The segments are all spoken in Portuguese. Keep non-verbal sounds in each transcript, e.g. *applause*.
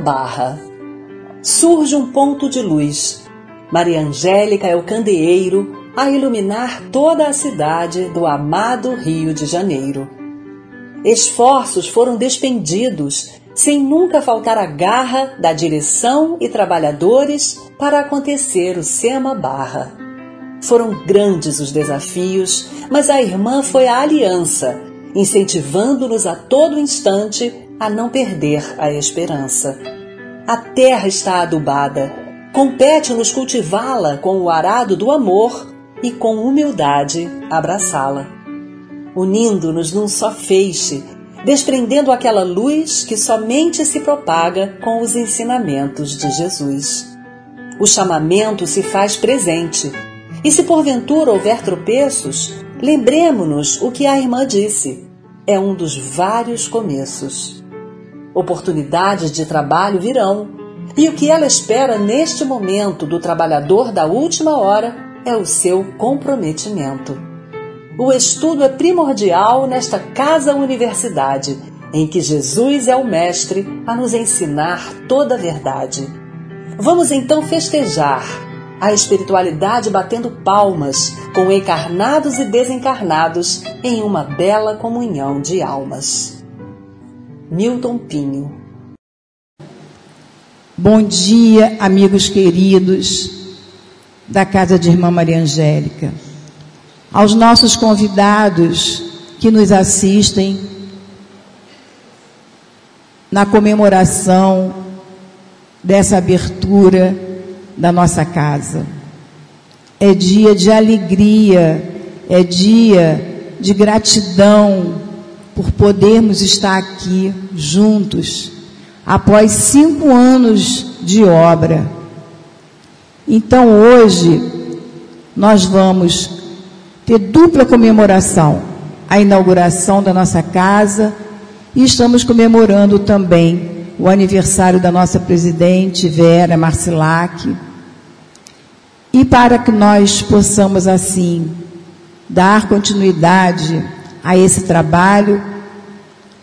Barra. Surge um ponto de luz. Maria Angélica é o candeeiro a iluminar toda a cidade do amado Rio de Janeiro. Esforços foram despendidos, sem nunca faltar a garra da direção e trabalhadores para acontecer o Sema Barra. Foram grandes os desafios, mas a irmã foi a aliança, incentivando-nos a todo instante a não perder a esperança. A terra está adubada. Compete-nos cultivá-la com o arado do amor e com humildade abraçá-la. Unindo-nos num só feixe, desprendendo aquela luz que somente se propaga com os ensinamentos de Jesus. O chamamento se faz presente, e se porventura houver tropeços, lembremos-nos o que a irmã disse. É um dos vários começos. Oportunidades de trabalho virão, e o que ela espera neste momento do trabalhador da última hora é o seu comprometimento. O estudo é primordial nesta casa-universidade, em que Jesus é o mestre a nos ensinar toda a verdade. Vamos então festejar a espiritualidade batendo palmas com encarnados e desencarnados em uma bela comunhão de almas. Milton Pinho. Bom dia, amigos queridos da Casa de Irmã Maria Angélica. Aos nossos convidados que nos assistem na comemoração dessa abertura da nossa casa. É dia de alegria, é dia de gratidão por podermos estar aqui juntos, após cinco anos de obra. Então hoje nós vamos ter dupla comemoração: a inauguração da nossa casa e estamos comemorando também o aniversário da nossa presidente Vera Marcilac. E para que nós possamos assim dar continuidade a esse trabalho,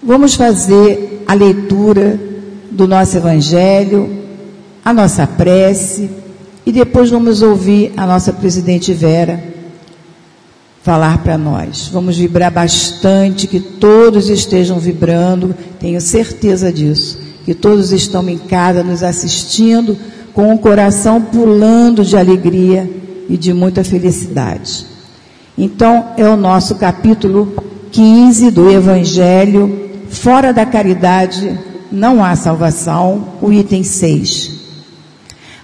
vamos fazer a leitura do nosso evangelho, a nossa prece e depois vamos ouvir a nossa presidente Vera falar para nós. Vamos vibrar bastante, que todos estejam vibrando, tenho certeza disso que todos estão em casa nos assistindo com o coração pulando de alegria e de muita felicidade. Então, é o nosso capítulo 15 do Evangelho, fora da caridade não há salvação, o item 6.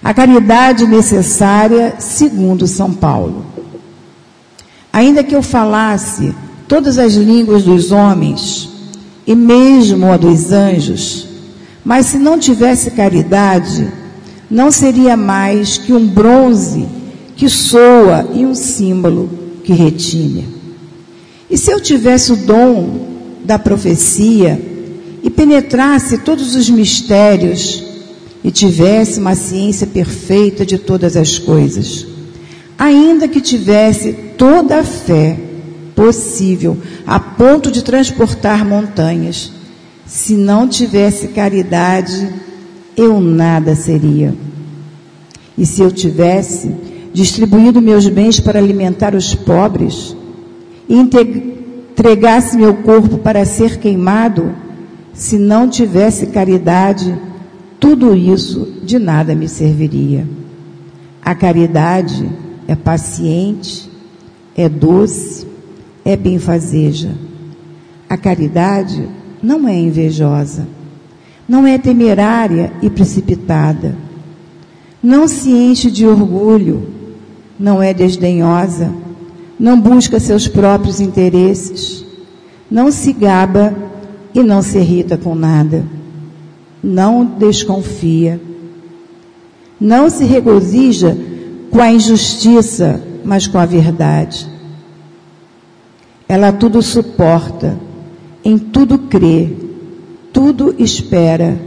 A caridade necessária segundo São Paulo. Ainda que eu falasse todas as línguas dos homens e mesmo a dos anjos, mas se não tivesse caridade, não seria mais que um bronze que soa e um símbolo que retine. E se eu tivesse o dom da profecia e penetrasse todos os mistérios e tivesse uma ciência perfeita de todas as coisas, ainda que tivesse toda a fé possível a ponto de transportar montanhas, se não tivesse caridade, eu nada seria. E se eu tivesse distribuído meus bens para alimentar os pobres, e entregasse meu corpo para ser queimado, se não tivesse caridade, tudo isso de nada me serviria. A caridade é paciente, é doce, é benfazeja. A caridade não é invejosa, não é temerária e precipitada, não se enche de orgulho, não é desdenhosa, não busca seus próprios interesses, não se gaba e não se irrita com nada, não desconfia, não se regozija com a injustiça, mas com a verdade. Ela tudo suporta em tudo crê, tudo espera,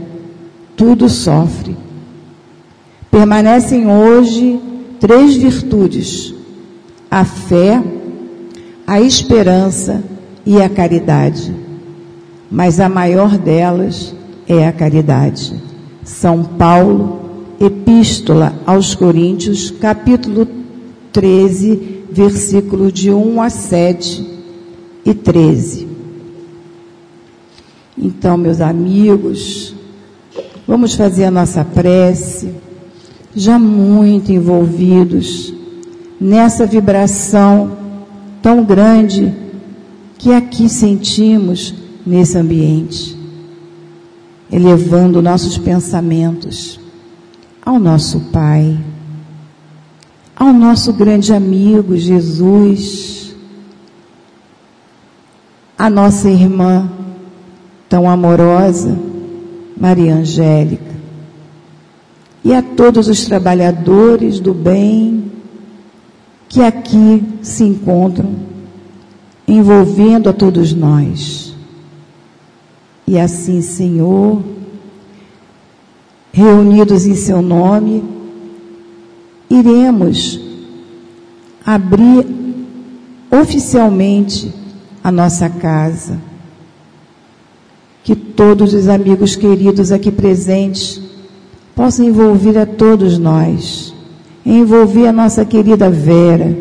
tudo sofre. Permanecem hoje três virtudes: a fé, a esperança e a caridade. Mas a maior delas é a caridade. São Paulo, Epístola aos Coríntios, capítulo 13, versículo de 1 a 7 e 13. Então, meus amigos, vamos fazer a nossa prece, já muito envolvidos nessa vibração tão grande que aqui sentimos nesse ambiente, elevando nossos pensamentos ao nosso Pai, ao nosso grande amigo Jesus, a nossa irmã tão amorosa, Maria Angélica, e a todos os trabalhadores do bem que aqui se encontram, envolvendo a todos nós. E assim, Senhor, reunidos em Seu nome, iremos abrir oficialmente a nossa casa que todos os amigos queridos aqui presentes possam envolver a todos nós, envolver a nossa querida Vera,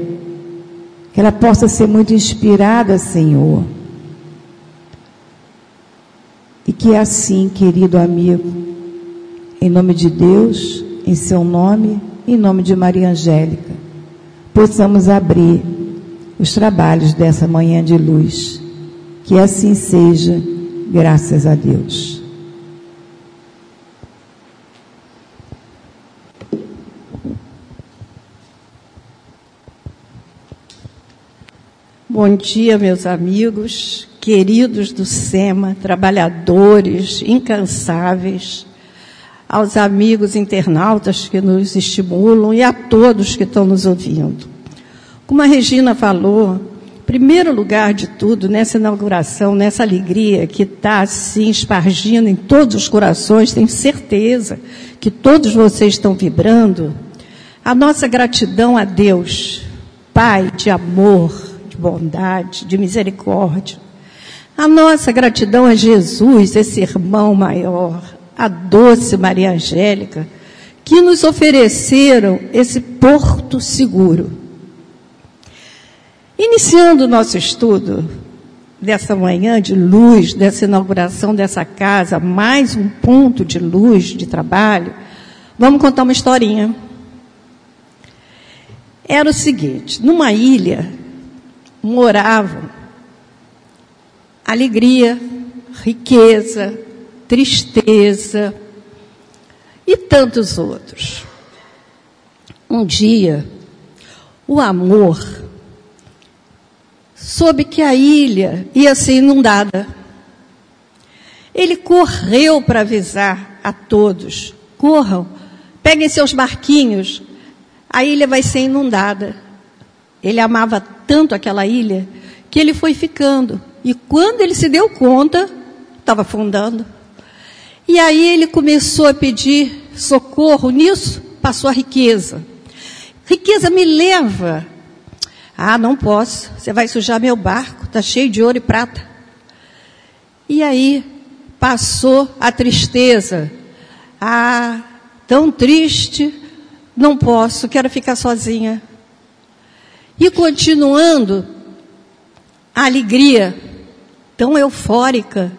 que ela possa ser muito inspirada, Senhor. E que assim, querido amigo, em nome de Deus, em seu nome, em nome de Maria Angélica, possamos abrir os trabalhos dessa manhã de luz. Que assim seja Graças a Deus. Bom dia, meus amigos, queridos do SEMA, trabalhadores incansáveis. aos amigos internautas que nos estimulam e a todos que estão nos ouvindo. Como a Regina falou, primeiro lugar de tudo, nessa inauguração, nessa alegria que está assim espargindo em todos os corações, tenho certeza que todos vocês estão vibrando, a nossa gratidão a Deus, Pai de amor, bondade, de misericórdia. A nossa gratidão a Jesus, esse irmão maior, a doce Maria Angélica, que nos ofereceram esse porto seguro. Iniciando o nosso estudo dessa manhã de luz, dessa inauguração dessa casa, mais um ponto de luz de trabalho, vamos contar uma historinha. Era o seguinte: numa ilha moravam alegria, riqueza, tristeza e tantos outros. Um dia, o amor soube que a ilha ia ser inundada. Ele correu para avisar a todos: corram, peguem seus barquinhos, a ilha vai ser inundada. Ele amava tanto aquela ilha que ele foi ficando. E quando ele se deu conta, estava afundando. E aí ele começou a pedir socorro nisso, passou a riqueza. Riqueza me leva. Ah, não posso. Você vai sujar meu barco, está cheio de ouro e prata. E aí passou a tristeza. Ah, tão triste, não posso, quero ficar sozinha. E continuando, a alegria tão eufórica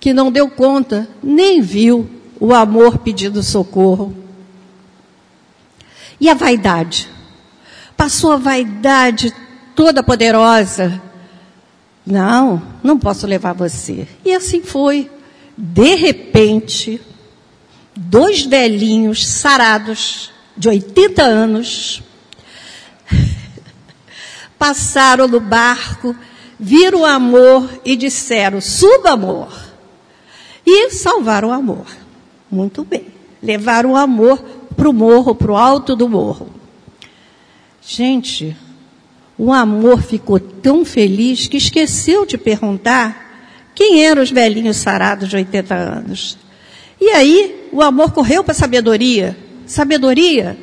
que não deu conta, nem viu o amor pedindo socorro. E a vaidade? Passou a vaidade toda poderosa. Não, não posso levar você. E assim foi. De repente, dois velhinhos sarados, de 80 anos, passaram no barco, viram o amor e disseram: suba, amor e salvaram o amor. Muito bem. Levaram o amor para o morro, para o alto do morro. Gente, o amor ficou tão feliz que esqueceu de perguntar quem eram os velhinhos sarados de 80 anos. E aí, o amor correu para a sabedoria. Sabedoria?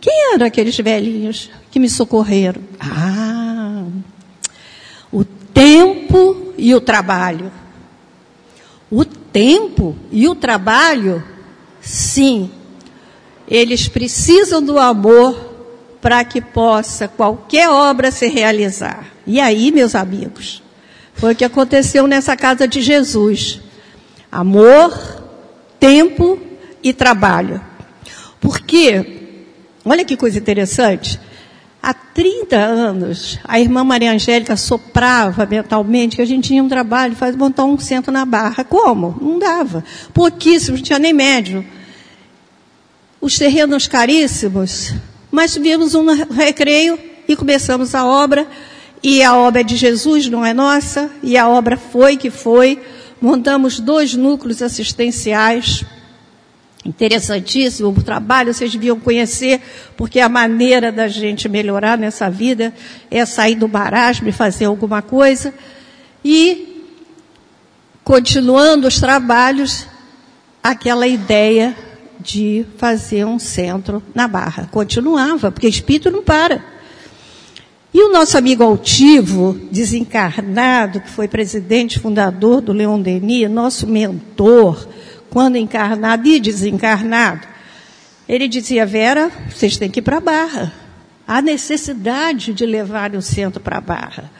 Quem eram aqueles velhinhos que me socorreram? Ah, tempo e o trabalho. O tempo e o trabalho, sim, eles precisam do amor para que possa qualquer obra se realizar. E aí, meus amigos, foi o que aconteceu nessa casa de Jesus: amor, tempo e trabalho. Porque, olha que coisa interessante. Há 30 anos, a irmã Maria Angélica soprava mentalmente que a gente tinha um trabalho, faz montar um centro na barra. Como? Não dava. Pouquíssimo, não tinha nem médio. Os terrenos caríssimos, mas tivemos um recreio e começamos a obra. E a obra é de Jesus, não é nossa, e a obra foi que foi. Montamos dois núcleos assistenciais Interessantíssimo o trabalho, vocês deviam conhecer, porque a maneira da gente melhorar nessa vida é sair do marasmo e fazer alguma coisa. E, continuando os trabalhos, aquela ideia de fazer um centro na Barra. Continuava, porque espírito não para. E o nosso amigo altivo, desencarnado, que foi presidente fundador do Leon Denis, nosso mentor, quando encarnado e desencarnado, ele dizia, Vera, vocês têm que ir para a Barra. Há necessidade de levar o centro para a Barra.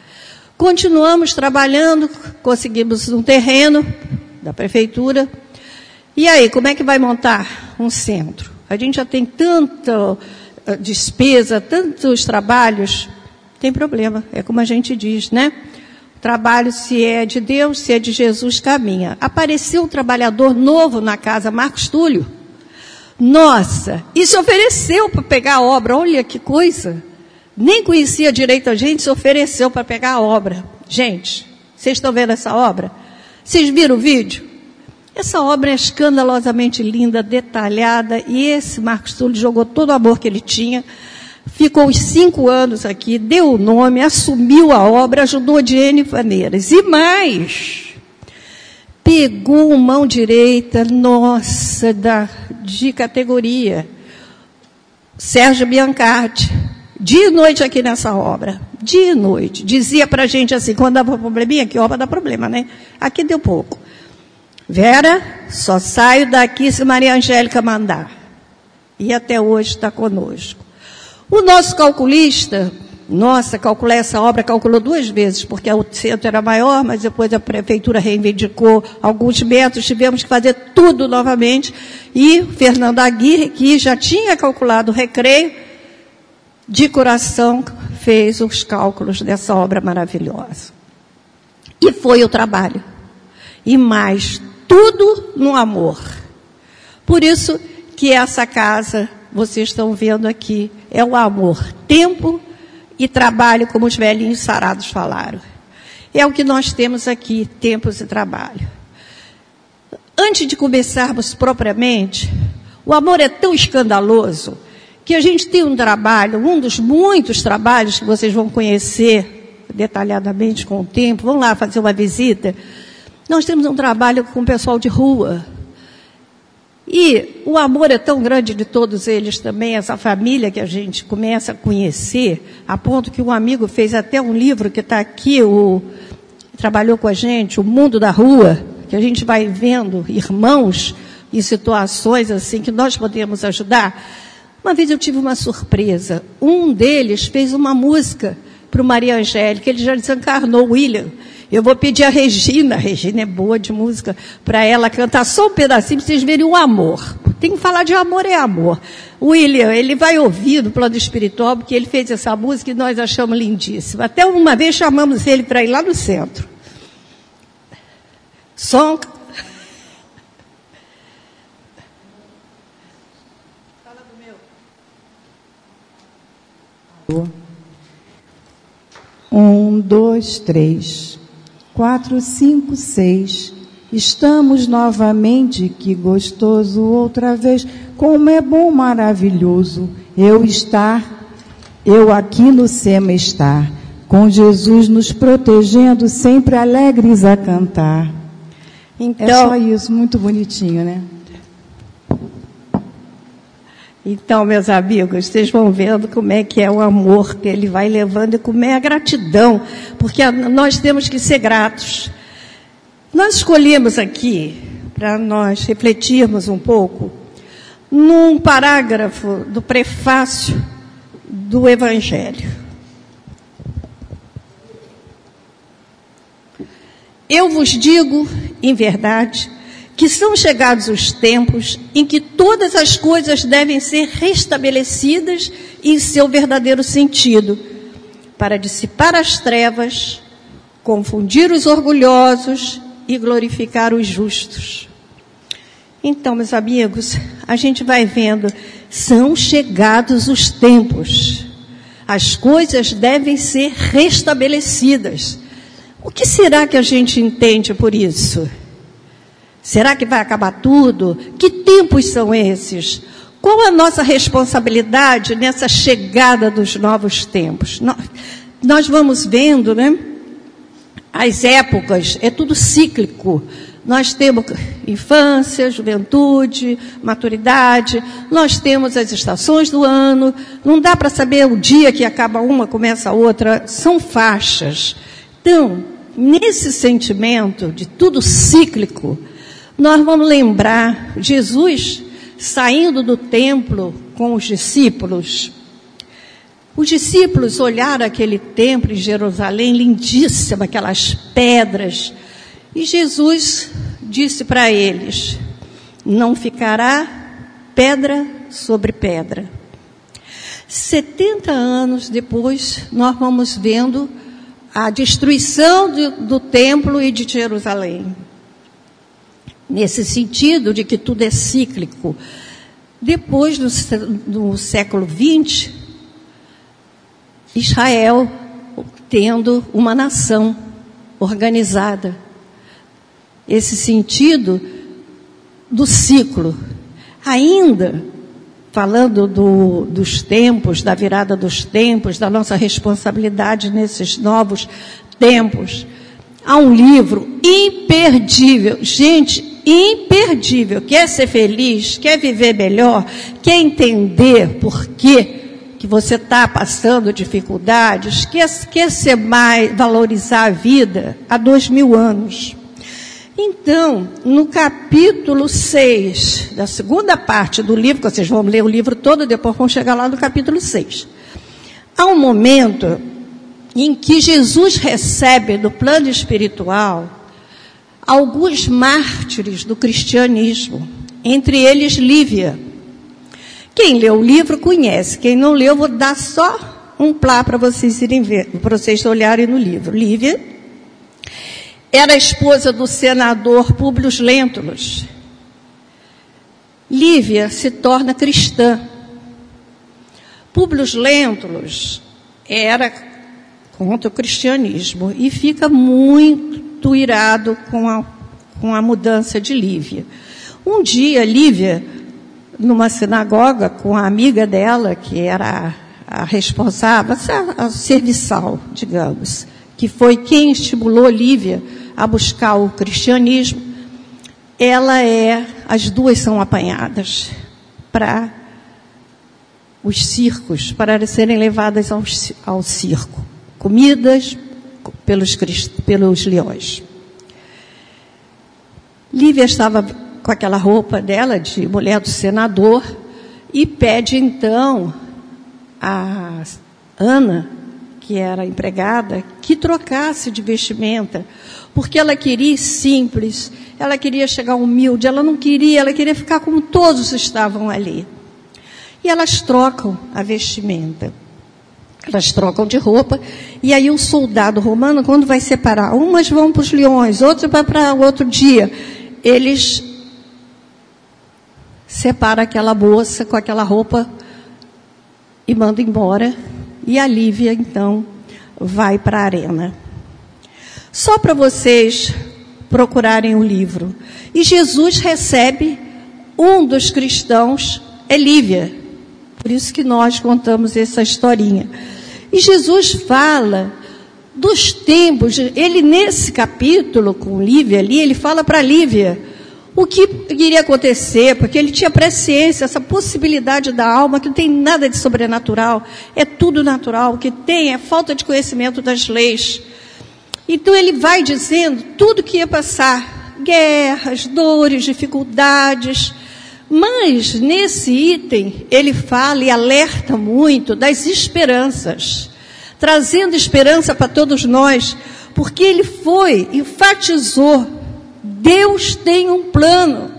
Continuamos trabalhando, conseguimos um terreno da prefeitura. E aí, como é que vai montar um centro? A gente já tem tanta eh, despesa, tantos trabalhos, tem problema, é como a gente diz, né? Trabalho, se é de Deus, se é de Jesus, caminha. Apareceu um trabalhador novo na casa, Marcos Túlio. Nossa, e se ofereceu para pegar a obra. Olha que coisa. Nem conhecia direito a gente, se ofereceu para pegar a obra. Gente, vocês estão vendo essa obra? Vocês viram o vídeo? Essa obra é escandalosamente linda, detalhada, e esse Marcos Túlio jogou todo o amor que ele tinha, ficou os cinco anos aqui, deu o nome, assumiu a obra, ajudou de N maneiras. E mais, pegou mão direita, nossa, da, de categoria, Sérgio Biancardi, dia e noite aqui nessa obra, dia e noite. Dizia para a gente assim, quando dava probleminha, que obra dá problema, né? Aqui deu pouco. Vera, só saio daqui se Maria Angélica mandar. E até hoje está conosco. O nosso calculista, nossa, calculei essa obra, calculou duas vezes, porque o centro era maior, mas depois a prefeitura reivindicou alguns metros, tivemos que fazer tudo novamente. E Fernando Aguirre, que já tinha calculado o recreio, de coração fez os cálculos dessa obra maravilhosa. E foi o trabalho. E mais, tudo no amor. Por isso que essa casa, vocês estão vendo aqui, é o amor. Tempo e trabalho, como os velhinhos sarados falaram. É o que nós temos aqui, tempos e trabalho. Antes de começarmos propriamente, o amor é tão escandaloso que a gente tem um trabalho, um dos muitos trabalhos que vocês vão conhecer detalhadamente com o tempo, vão lá fazer uma visita nós temos um trabalho com o pessoal de rua. E o amor é tão grande de todos eles também, essa família que a gente começa a conhecer, a ponto que um amigo fez até um livro que está aqui, o, trabalhou com a gente, O Mundo da Rua, que a gente vai vendo irmãos em situações assim que nós podemos ajudar. Uma vez eu tive uma surpresa. Um deles fez uma música para o Maria Angélica, ele já desencarnou, William. Eu vou pedir a Regina, a Regina é boa de música, para ela cantar só um pedacinho para vocês verem o amor. Tem que falar de amor é amor. William, ele vai ouvir do plano espiritual, porque ele fez essa música e nós achamos lindíssima. Até uma vez chamamos ele para ir lá no centro. Som. Fala do meu. Um, dois, três quatro, cinco, seis. Estamos novamente, que gostoso, outra vez. Como é bom, maravilhoso, eu estar, eu aqui no SEMA estar, com Jesus nos protegendo, sempre alegres a cantar. Então, é só isso, muito bonitinho, né? Então, meus amigos, vocês vão vendo como é que é o amor que ele vai levando e como é a gratidão, porque nós temos que ser gratos. Nós escolhemos aqui, para nós refletirmos um pouco, num parágrafo do prefácio do Evangelho. Eu vos digo, em verdade, que são chegados os tempos em que todas as coisas devem ser restabelecidas em seu verdadeiro sentido, para dissipar as trevas, confundir os orgulhosos e glorificar os justos. Então, meus amigos, a gente vai vendo, são chegados os tempos. As coisas devem ser restabelecidas. O que será que a gente entende por isso? Será que vai acabar tudo? Que tempos são esses? Qual a nossa responsabilidade nessa chegada dos novos tempos? Nós, vamos vendo, né? As épocas, é tudo cíclico. Nós temos infância, juventude, maturidade, nós temos as estações do ano, não dá para saber o dia que acaba uma, começa a outra, são faixas. Então, nesse sentimento de tudo cíclico, nós vamos lembrar Jesus saindo do templo com os discípulos. Os discípulos olharam aquele templo em Jerusalém, lindíssimo, aquelas pedras. E Jesus disse para eles: Não ficará pedra sobre pedra. 70 anos depois, nós vamos vendo a destruição do, do templo e de Jerusalém nesse sentido de que tudo é cíclico. Depois do, do século XX, Israel tendo uma nação organizada. Esse sentido do ciclo. Ainda falando do, dos tempos, da virada dos tempos, da nossa responsabilidade nesses novos tempos, há um livro imperdível. Gente, imperdível. Quer ser feliz, quer viver melhor, quer entender por quê que você está passando dificuldades, quer, quer ser mais, valorizar a vida há dois mil anos. Então, no capítulo 6, da segunda parte do livro, que vocês vão ler o livro todo, depois vão chegar lá no capítulo 6. Há um momento em que Jesus recebe do plano espiritual alguns mártires do cristianismo, entre eles Lívia. Quem leu o livro conhece, quem não leu, vou dar só um plá para vocês irem ver, para vocês olharem no livro. Lívia era esposa do senador Públio Lentulus. Lívia se torna cristã. Públio Lentulus era contra o cristianismo e fica muito irado com a, com a mudança de Lívia. Um dia, Lívia, numa sinagoga, com a amiga dela, que era a responsável, a serviçal, digamos, que foi quem estimulou Lívia a buscar o cristianismo, ela é, as duas são apanhadas para os circos, para serem levadas ao, ao circo, comidas pelos, pelos leões. Lívia estava com aquela roupa dela de mulher do senador e pede então a Ana, que era empregada, que trocasse de vestimenta, porque ela queria simples, ela queria chegar humilde, ela não queria, ela queria ficar como todos estavam ali. E elas trocam a vestimenta. Elas trocam de roupa, e aí o soldado romano, quando vai separar, umas vão para os leões, outras vai para outro dia, eles separam aquela moça com aquela roupa e mandam embora, e a Lívia, então, vai para a arena. Só para vocês procurarem o livro. E Jesus recebe um dos cristãos, é Lívia. Por isso que nós contamos essa historinha. E Jesus fala dos tempos, ele nesse capítulo com Lívia ali, ele fala para Lívia o que iria acontecer, porque ele tinha presciência, essa possibilidade da alma que não tem nada de sobrenatural, é tudo natural, o que tem é falta de conhecimento das leis. Então ele vai dizendo tudo que ia passar: guerras, dores, dificuldades. Mas nesse item ele fala e alerta muito das esperanças, trazendo esperança para todos nós, porque ele foi, enfatizou: Deus tem um plano,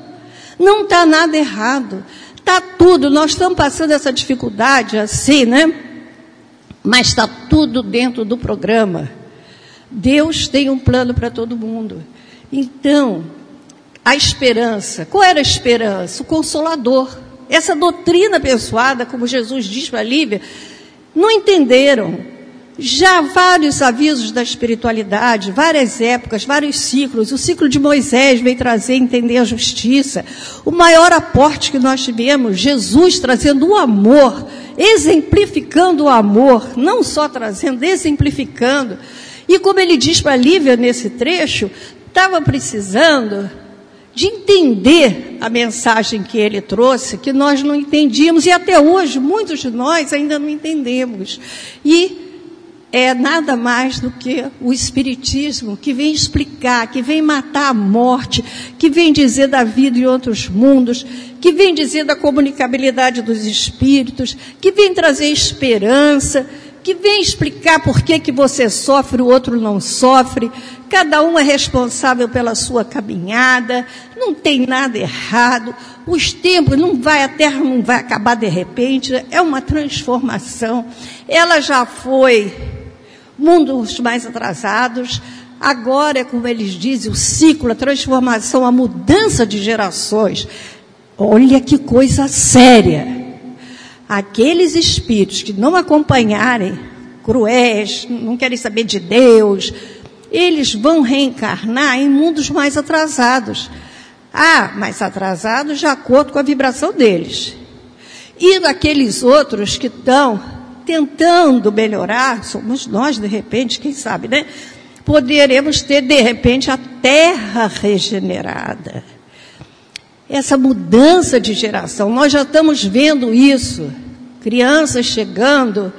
não está nada errado, está tudo. Nós estamos passando essa dificuldade assim, né? Mas está tudo dentro do programa. Deus tem um plano para todo mundo. Então, a esperança. Qual era a esperança? O consolador. Essa doutrina abençoada, como Jesus diz para Lívia, não entenderam. Já vários avisos da espiritualidade, várias épocas, vários ciclos. O ciclo de Moisés veio trazer entender a justiça. O maior aporte que nós tivemos, Jesus trazendo o amor, exemplificando o amor, não só trazendo, exemplificando. E como ele diz para Lívia nesse trecho, estava precisando de entender a mensagem que ele trouxe, que nós não entendíamos, e até hoje muitos de nós ainda não entendemos. E é nada mais do que o Espiritismo que vem explicar, que vem matar a morte, que vem dizer da vida em outros mundos, que vem dizer da comunicabilidade dos espíritos, que vem trazer esperança que vem explicar por que, que você sofre, o outro não sofre. Cada um é responsável pela sua caminhada, não tem nada errado. Os tempos não vai, a terra não vai acabar de repente, é uma transformação. Ela já foi mundos mais atrasados, agora é como eles dizem, o ciclo, a transformação, a mudança de gerações. Olha que coisa séria aqueles espíritos que não acompanharem, cruéis, não querem saber de Deus, eles vão reencarnar em mundos mais atrasados. Ah, mas atrasados de acordo com a vibração deles. E aqueles outros que estão tentando melhorar, somos nós, de repente, quem sabe, né? Poderemos ter, de repente, a terra regenerada. Essa mudança de geração, nós já estamos vendo isso. Crianças chegando,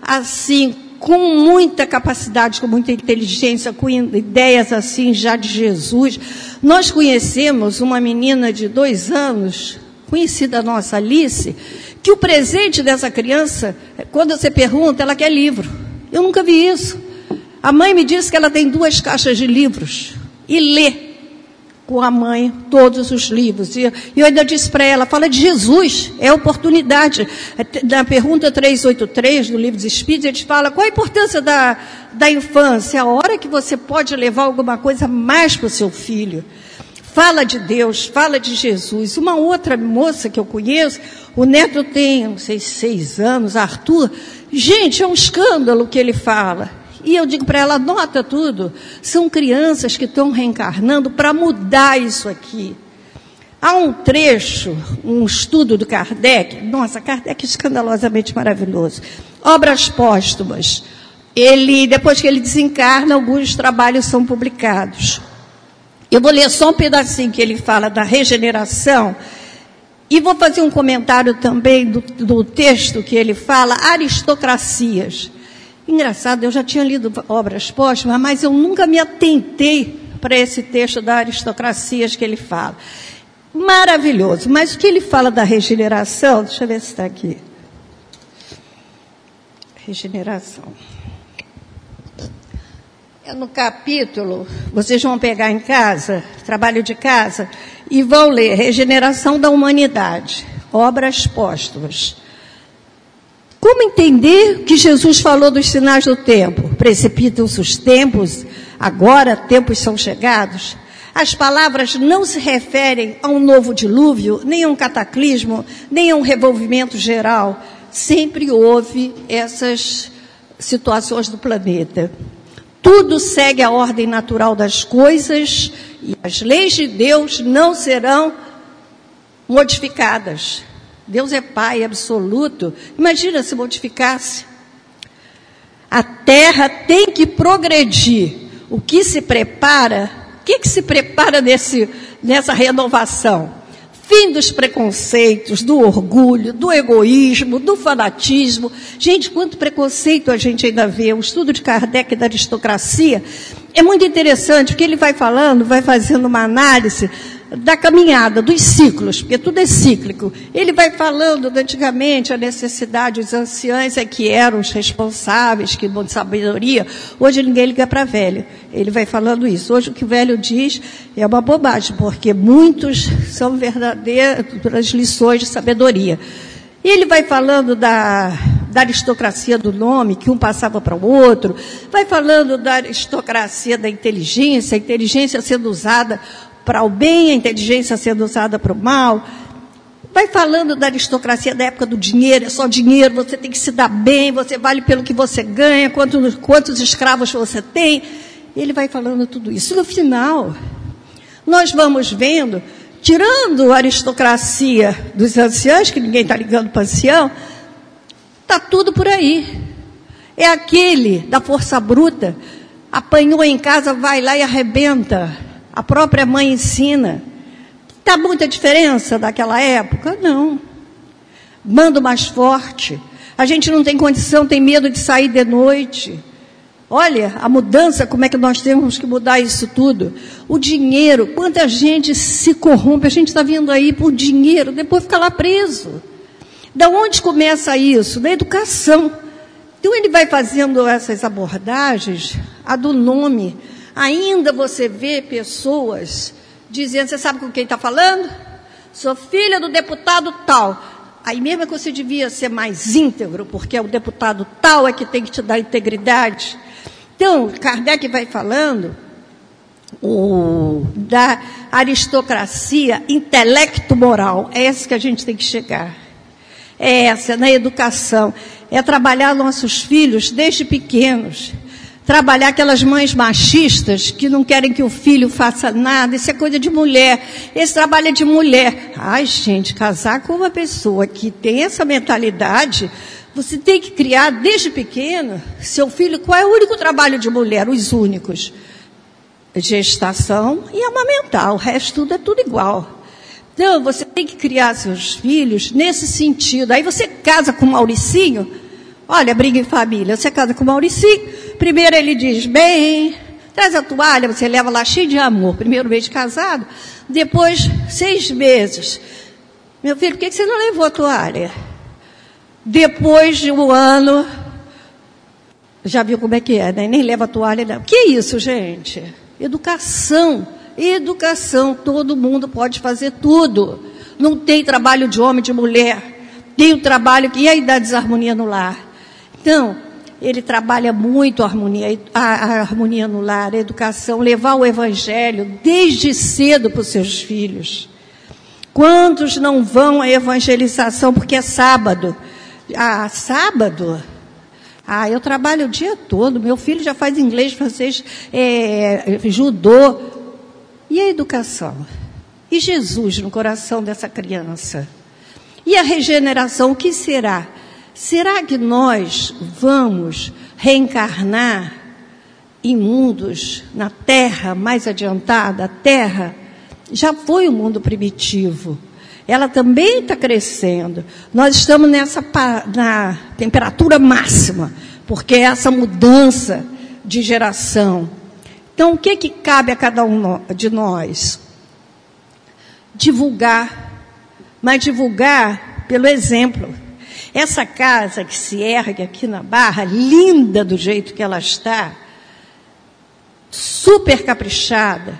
assim, com muita capacidade, com muita inteligência, com ideias assim já de Jesus. Nós conhecemos uma menina de dois anos, conhecida nossa Alice, que o presente dessa criança, quando você pergunta, ela quer livro. Eu nunca vi isso. A mãe me disse que ela tem duas caixas de livros e lê com a mãe todos os livros. E eu ainda disse para ela, fala de Jesus, é oportunidade. Na pergunta 383 do livro dos Espíritos, gente fala qual a importância da, da infância, a hora que você pode levar alguma coisa mais para o seu filho. Fala de Deus, fala de Jesus. Uma outra moça que eu conheço, o neto tem, não sei, seis anos, Arthur. Gente, é um escândalo o que ele fala. E eu digo para ela, anota tudo. São crianças que estão reencarnando para mudar isso aqui. Há um trecho, um estudo do Kardec, nossa, Kardec é escandalosamente maravilhoso. Obras póstumas. Ele, depois que ele desencarna, alguns trabalhos são publicados. Eu vou ler só um pedacinho que ele fala da regeneração. E vou fazer um comentário também do, do texto que ele fala, aristocracias. Engraçado, eu já tinha lido obras póstumas, mas eu nunca me atentei para esse texto da aristocracias que ele fala. Maravilhoso. Mas o que ele fala da regeneração, deixa eu ver se está aqui. Regeneração. É no capítulo, vocês vão pegar em casa, trabalho de casa, e vão ler Regeneração da Humanidade, obras póstumas. Como entender que Jesus falou dos sinais do tempo? Precipitam-se os tempos, agora tempos são chegados. As palavras não se referem a um novo dilúvio, nem a um cataclismo, nem a um revolvimento geral. Sempre houve essas situações do planeta. Tudo segue a ordem natural das coisas e as leis de Deus não serão modificadas. Deus é Pai absoluto. Imagina se modificasse. A terra tem que progredir. O que se prepara? O que, que se prepara nesse, nessa renovação? fim dos preconceitos, do orgulho, do egoísmo, do fanatismo. Gente, quanto preconceito a gente ainda vê. O estudo de Kardec da aristocracia é muito interessante, porque ele vai falando, vai fazendo uma análise da caminhada, dos ciclos, porque tudo é cíclico. Ele vai falando de antigamente a necessidade, os anciãos é que eram os responsáveis, que de sabedoria. Hoje ninguém liga para velho. Ele vai falando isso. Hoje o que o velho diz é uma bobagem, porque muitos são verdadeiras lições de sabedoria. E ele vai falando da, da aristocracia do nome, que um passava para o outro, vai falando da aristocracia da inteligência, a inteligência sendo usada para o bem, a inteligência sendo usada para o mal. Vai falando da aristocracia da época do dinheiro, é só dinheiro, você tem que se dar bem, você vale pelo que você ganha, quantos, quantos escravos você tem. Ele vai falando tudo isso. No final, nós vamos vendo, tirando a aristocracia dos anciãos, que ninguém está ligando para ancião, está tudo por aí. É aquele da força bruta, apanhou em casa, vai lá e arrebenta a própria mãe ensina. Está muita diferença daquela época? Não. Mando mais forte. A gente não tem condição, tem medo de sair de noite. Olha a mudança, como é que nós temos que mudar isso tudo. O dinheiro, quanta gente se corrompe, a gente está vindo aí por dinheiro, depois fica lá preso. Da onde começa isso? Da educação. Então ele vai fazendo essas abordagens, a do nome, Ainda você vê pessoas dizendo, você sabe com quem está falando? Sou filha do deputado tal. Aí mesmo é que você devia ser mais íntegro, porque é o deputado tal é que tem que te dar integridade. Então, Kardec vai falando da aristocracia intelecto-moral. É essa que a gente tem que chegar. É essa, na educação. É trabalhar nossos filhos desde pequenos trabalhar aquelas mães machistas que não querem que o filho faça nada, isso é coisa de mulher. Esse trabalho é de mulher. Ai, gente, casar com uma pessoa que tem essa mentalidade, você tem que criar desde pequeno seu filho. Qual é o único trabalho de mulher? Os únicos. Gestação e amamentar. O resto tudo é tudo igual. Então, você tem que criar seus filhos nesse sentido. Aí você casa com o Mauricinho. Olha, briga em família. Você casa com o Mauricinho. Primeiro ele diz, bem, traz a toalha, você leva lá cheio de amor. Primeiro mês de casado. Depois, seis meses. Meu filho, por que você não levou a toalha? Depois de um ano, já viu como é que é, né? Nem leva a toalha. Não. Que isso, gente? Educação. Educação. Todo mundo pode fazer tudo. Não tem trabalho de homem, de mulher. Tem o trabalho que. E aí dá desarmonia no lar. Então, ele trabalha muito a harmonia, a, a harmonia no lar, a educação, levar o evangelho desde cedo para os seus filhos. Quantos não vão à evangelização porque é sábado? Ah, sábado? Ah, eu trabalho o dia todo. Meu filho já faz inglês, francês, é, judô. E a educação? E Jesus no coração dessa criança? E a regeneração, o que será? Será que nós vamos reencarnar em mundos na Terra mais adiantada? A Terra já foi o um mundo primitivo ela também está crescendo. Nós estamos nessa na temperatura máxima, porque é essa mudança de geração. Então, o que, que cabe a cada um de nós? Divulgar, mas divulgar pelo exemplo. Essa casa que se ergue aqui na Barra, linda do jeito que ela está, super caprichada,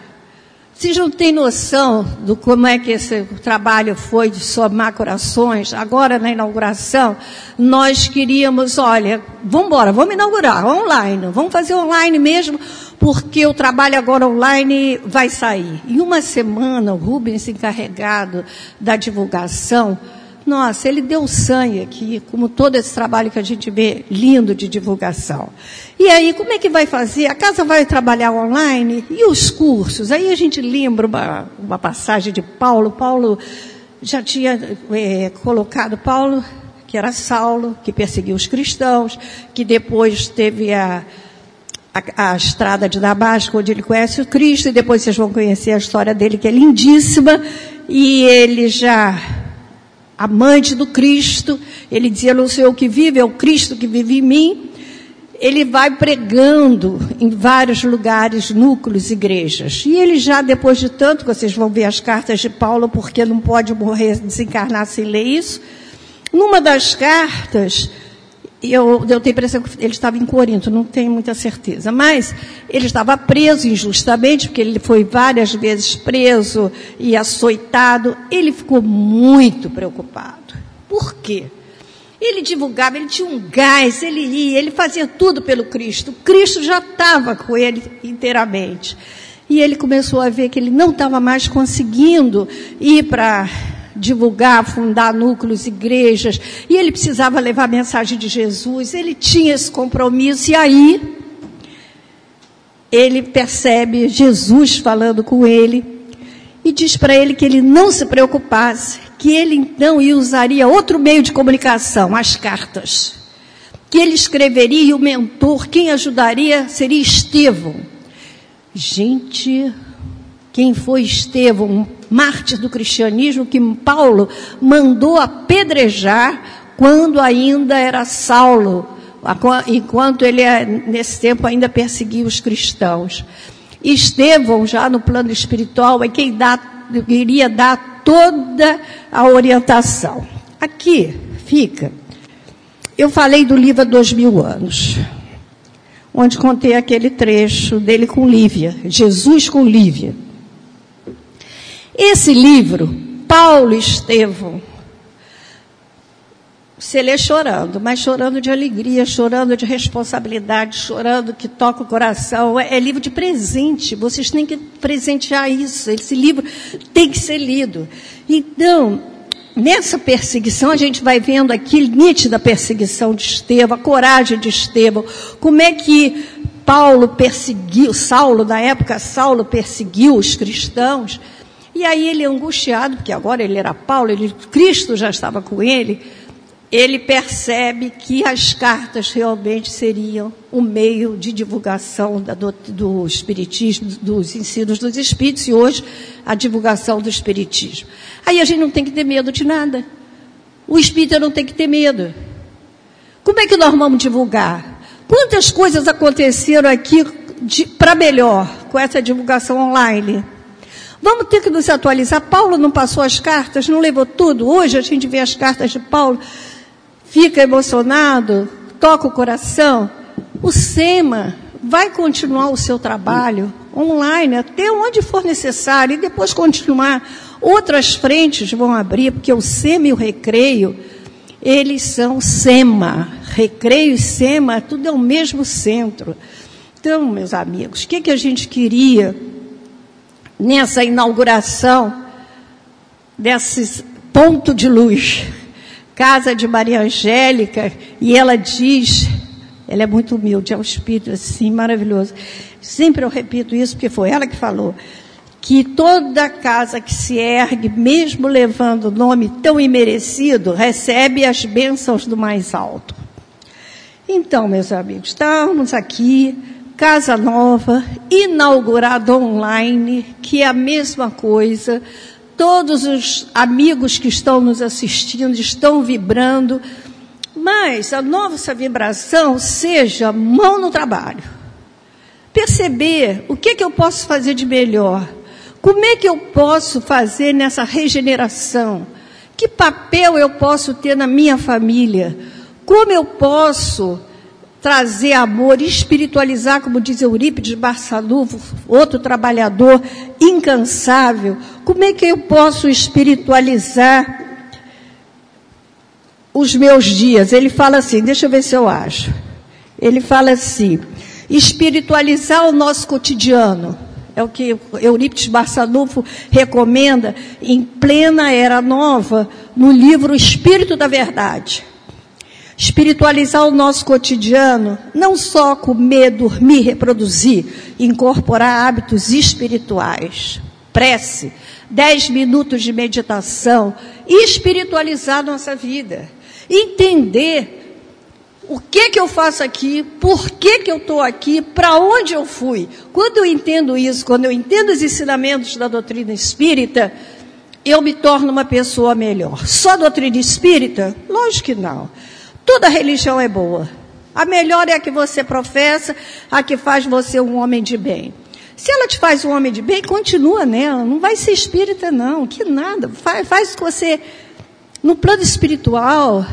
vocês não têm noção do como é que esse trabalho foi de somar corações. Agora, na inauguração, nós queríamos, olha, vamos embora, vamos inaugurar online, vamos fazer online mesmo, porque o trabalho agora online vai sair. Em uma semana, o Rubens, encarregado da divulgação, nossa, ele deu sangue aqui, como todo esse trabalho que a gente vê lindo de divulgação. E aí, como é que vai fazer? A casa vai trabalhar online? E os cursos? Aí a gente lembra uma, uma passagem de Paulo. Paulo já tinha é, colocado Paulo, que era Saulo, que perseguiu os cristãos, que depois teve a, a, a, estrada de Damasco, onde ele conhece o Cristo, e depois vocês vão conhecer a história dele, que é lindíssima, e ele já amante do Cristo, ele dizia: Não sei o que vive, é o Cristo que vive em mim. Ele vai pregando em vários lugares, núcleos, igrejas. E ele já, depois de tanto, vocês vão ver as cartas de Paulo, porque não pode morrer, desencarnar sem ler isso. Numa das cartas, eu, eu tenho a impressão que ele estava em Corinto, não tenho muita certeza. Mas ele estava preso injustamente, porque ele foi várias vezes preso e açoitado. Ele ficou muito preocupado. Por quê? Ele divulgava, ele tinha um gás, ele ia, ele fazia tudo pelo Cristo. Cristo já estava com ele inteiramente. E ele começou a ver que ele não estava mais conseguindo ir para divulgar, fundar núcleos, igrejas, e ele precisava levar a mensagem de Jesus, ele tinha esse compromisso, e aí ele percebe Jesus falando com ele e diz para ele que ele não se preocupasse, que ele então usaria outro meio de comunicação, as cartas. Que ele escreveria e o mentor, quem ajudaria seria Estevão. Gente, quem foi Estevão, mártir do cristianismo, que Paulo mandou apedrejar quando ainda era Saulo, enquanto ele, é, nesse tempo, ainda perseguia os cristãos. Estevão, já no plano espiritual, é quem dá, iria dar toda a orientação. Aqui fica. Eu falei do livro há dois mil anos, onde contei aquele trecho dele com Lívia, Jesus com Lívia. Esse livro, Paulo Estevão, você lê chorando, mas chorando de alegria, chorando de responsabilidade, chorando que toca o coração. É, é livro de presente, vocês têm que presentear isso. Esse livro tem que ser lido. Então, nessa perseguição, a gente vai vendo aqui nítida perseguição de Estevão, a coragem de Estevão, como é que Paulo perseguiu, Saulo, na época, Saulo perseguiu os cristãos. E aí ele, angustiado, porque agora ele era Paulo, ele, Cristo já estava com ele, ele percebe que as cartas realmente seriam o um meio de divulgação da, do, do Espiritismo, dos ensinos dos Espíritos, e hoje a divulgação do Espiritismo. Aí a gente não tem que ter medo de nada. O Espírito não tem que ter medo. Como é que nós vamos divulgar? Quantas coisas aconteceram aqui para melhor com essa divulgação online? Vamos ter que nos atualizar. Paulo não passou as cartas, não levou tudo. Hoje a gente vê as cartas de Paulo, fica emocionado, toca o coração. O SEMA vai continuar o seu trabalho online até onde for necessário e depois continuar. Outras frentes vão abrir, porque o SEMA e o recreio eles são SEMA, Recreio e SEMA, tudo é o mesmo centro. Então, meus amigos, o que, que a gente queria nessa inauguração desse ponto de luz? Casa de Maria Angélica, e ela diz, ela é muito humilde, é um espírito assim maravilhoso. Sempre eu repito isso porque foi ela que falou que toda casa que se ergue, mesmo levando nome tão imerecido, recebe as bênçãos do mais alto. Então, meus amigos, estamos aqui, Casa Nova, inaugurada online, que é a mesma coisa. Todos os amigos que estão nos assistindo estão vibrando, mas a nossa vibração seja mão no trabalho. Perceber o que, que eu posso fazer de melhor como é que eu posso fazer nessa regeneração? Que papel eu posso ter na minha família? Como eu posso trazer amor, espiritualizar, como diz Eurípides Barçaluvo, outro trabalhador incansável? Como é que eu posso espiritualizar os meus dias? Ele fala assim, deixa eu ver se eu acho. Ele fala assim: espiritualizar o nosso cotidiano é o que Eurípides Barçanufo recomenda em plena era nova, no livro Espírito da Verdade. Espiritualizar o nosso cotidiano, não só comer, dormir, reproduzir, incorporar hábitos espirituais. Prece, dez minutos de meditação, espiritualizar nossa vida. Entender o que que eu faço aqui, por que que eu estou aqui, para onde eu fui. Quando eu entendo isso, quando eu entendo os ensinamentos da doutrina espírita, eu me torno uma pessoa melhor. Só doutrina espírita? Lógico que não. Toda religião é boa. A melhor é a que você professa, a que faz você um homem de bem. Se ela te faz um homem de bem, continua nela. Não vai ser espírita, não. Que nada. Faz, com você, no plano espiritual,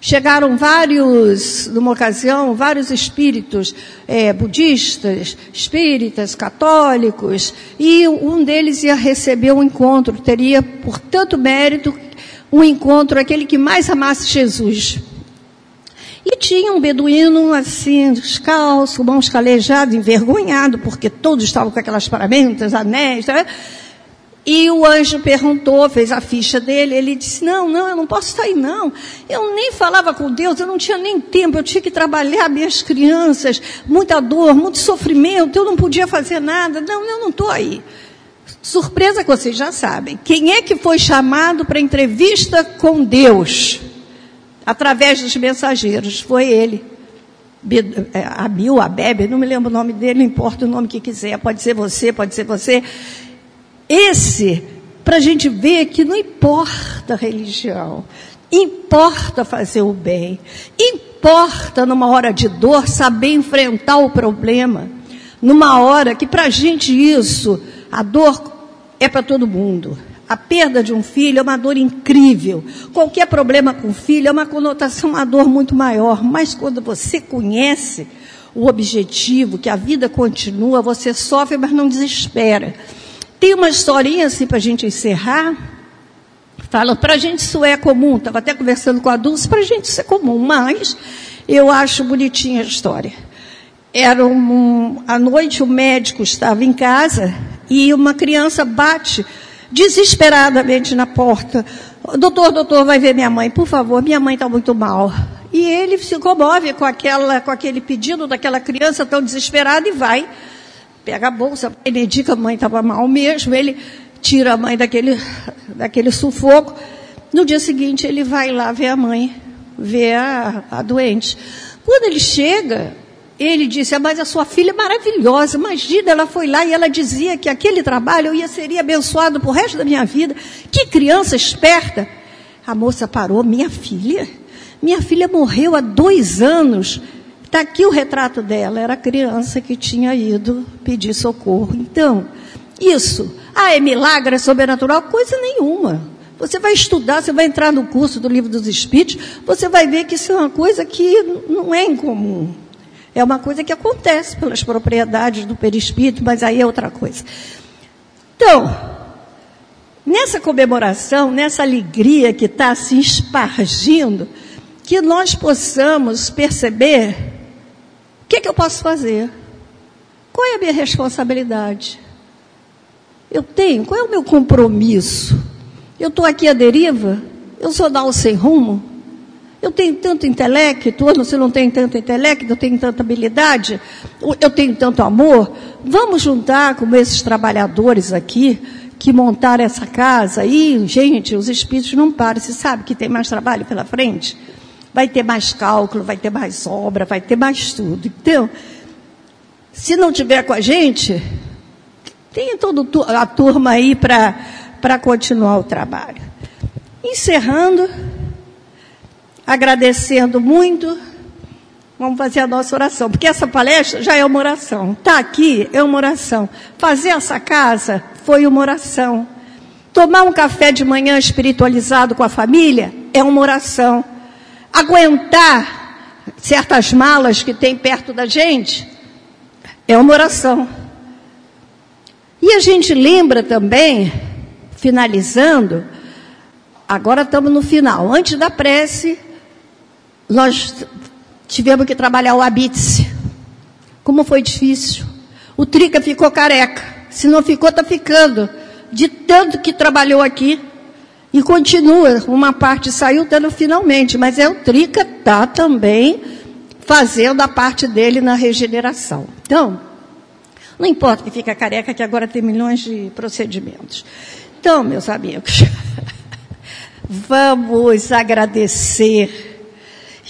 Chegaram vários, numa ocasião, vários espíritos é, budistas, espíritas, católicos, e um deles ia receber um encontro, teria, por tanto mérito, um encontro, aquele que mais amasse Jesus. E tinha um beduíno assim, descalço, mãos calejadas, envergonhado, porque todos estavam com aquelas paramentas, anéis, né? E o anjo perguntou, fez a ficha dele, ele disse, não, não, eu não posso sair não. Eu nem falava com Deus, eu não tinha nem tempo, eu tinha que trabalhar minhas crianças, muita dor, muito sofrimento, eu não podia fazer nada. Não, eu não estou aí. Surpresa que vocês já sabem. Quem é que foi chamado para entrevista com Deus? Através dos mensageiros. Foi ele. É, Abil, Abebe, não me lembro o nome dele, não importa o nome que quiser. Pode ser você, pode ser você. Esse, para a gente ver que não importa a religião, importa fazer o bem, importa numa hora de dor saber enfrentar o problema, numa hora que para a gente isso, a dor é para todo mundo. A perda de um filho é uma dor incrível. Qualquer problema com o filho é uma conotação, uma dor muito maior. Mas quando você conhece o objetivo, que a vida continua, você sofre, mas não desespera. Tem uma historinha assim para a gente encerrar. Fala, para a gente isso é comum. Estava até conversando com a Dulce, para a gente isso é comum, mas eu acho bonitinha a história. Era um, à noite o médico estava em casa e uma criança bate desesperadamente na porta. Doutor, doutor, vai ver minha mãe, por favor, minha mãe está muito mal. E ele se comove com, aquela, com aquele pedido daquela criança tão desesperada e vai, pega a bolsa, ele indica a mãe estava mal mesmo, ele tira a mãe daquele, daquele sufoco. No dia seguinte ele vai lá ver a mãe, ver a, a doente. Quando ele chega, ele disse, ah, mas a sua filha é maravilhosa, imagina, ela foi lá e ela dizia que aquele trabalho eu ia seria abençoado pro resto da minha vida. Que criança esperta. A moça parou, minha filha? Minha filha morreu há dois anos. Está aqui o retrato dela, era a criança que tinha ido pedir socorro. Então, isso, ah, é milagre, é sobrenatural? Coisa nenhuma. Você vai estudar, você vai entrar no curso do livro dos Espíritos, você vai ver que isso é uma coisa que não é incomum. É uma coisa que acontece pelas propriedades do perispírito, mas aí é outra coisa. Então, nessa comemoração, nessa alegria que está se espargindo, que nós possamos perceber o que, é que eu posso fazer. Qual é a minha responsabilidade? Eu tenho, qual é o meu compromisso? Eu estou aqui à deriva? Eu sou da sem rumo? Eu tenho tanto intelecto, você não tem tanto intelecto, eu tenho tanta habilidade, eu tenho tanto amor. Vamos juntar com esses trabalhadores aqui que montaram essa casa e, gente, os espíritos não param. Você sabe que tem mais trabalho pela frente? Vai ter mais cálculo, vai ter mais obra, vai ter mais tudo. Então, se não tiver com a gente, tem toda a turma aí para continuar o trabalho. Encerrando agradecendo muito. Vamos fazer a nossa oração, porque essa palestra já é uma oração. Está aqui é uma oração. Fazer essa casa foi uma oração. Tomar um café de manhã espiritualizado com a família é uma oração. Aguentar certas malas que tem perto da gente é uma oração. E a gente lembra também, finalizando, agora estamos no final, antes da prece, nós tivemos que trabalhar o habite. Como foi difícil. O Trica ficou careca. Se não ficou, está ficando. De tanto que trabalhou aqui. E continua. Uma parte saiu dando finalmente. Mas é o Trica está também fazendo a parte dele na regeneração. Então, não importa que fica careca, que agora tem milhões de procedimentos. Então, meus amigos, *laughs* vamos agradecer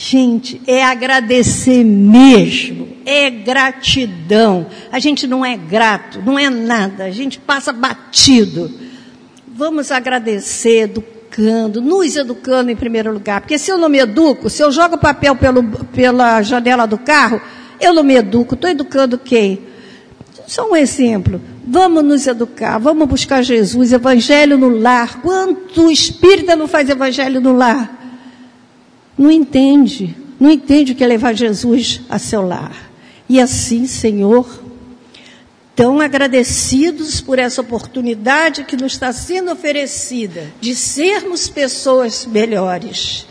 Gente, é agradecer mesmo, é gratidão. A gente não é grato, não é nada, a gente passa batido. Vamos agradecer, educando, nos educando em primeiro lugar, porque se eu não me educo, se eu jogo papel pelo, pela janela do carro, eu não me educo, estou educando quem? Só um exemplo. Vamos nos educar, vamos buscar Jesus, evangelho no lar. Quanto espírita não faz evangelho no lar? Não entende, não entende o que é levar Jesus a seu lar. E assim, Senhor, tão agradecidos por essa oportunidade que nos está sendo oferecida de sermos pessoas melhores,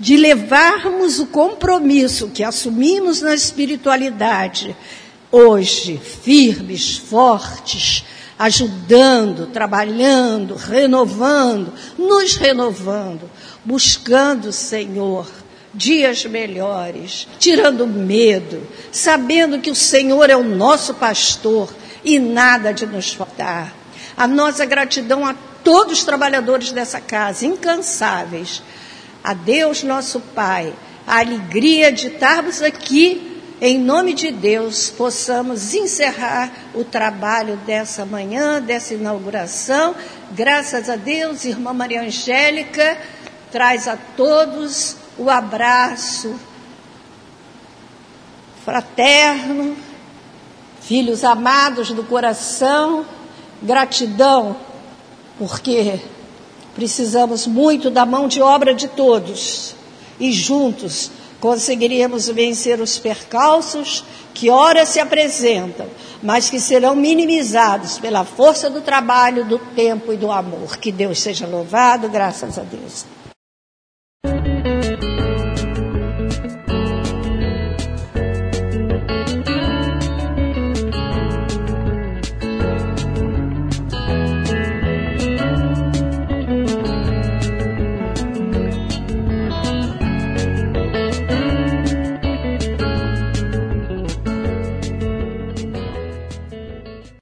de levarmos o compromisso que assumimos na espiritualidade, hoje, firmes, fortes, ajudando, trabalhando, renovando, nos renovando, buscando, Senhor, dias melhores, tirando medo, sabendo que o Senhor é o nosso pastor e nada de nos faltar. A nossa gratidão a todos os trabalhadores dessa casa, incansáveis. A Deus, nosso Pai, a alegria de estarmos aqui em nome de Deus, possamos encerrar o trabalho dessa manhã, dessa inauguração. Graças a Deus, irmã Maria Angélica traz a todos o abraço fraterno, filhos amados do coração, gratidão, porque precisamos muito da mão de obra de todos e juntos conseguiríamos vencer os percalços que ora se apresentam, mas que serão minimizados pela força do trabalho, do tempo e do amor. Que Deus seja louvado, graças a Deus.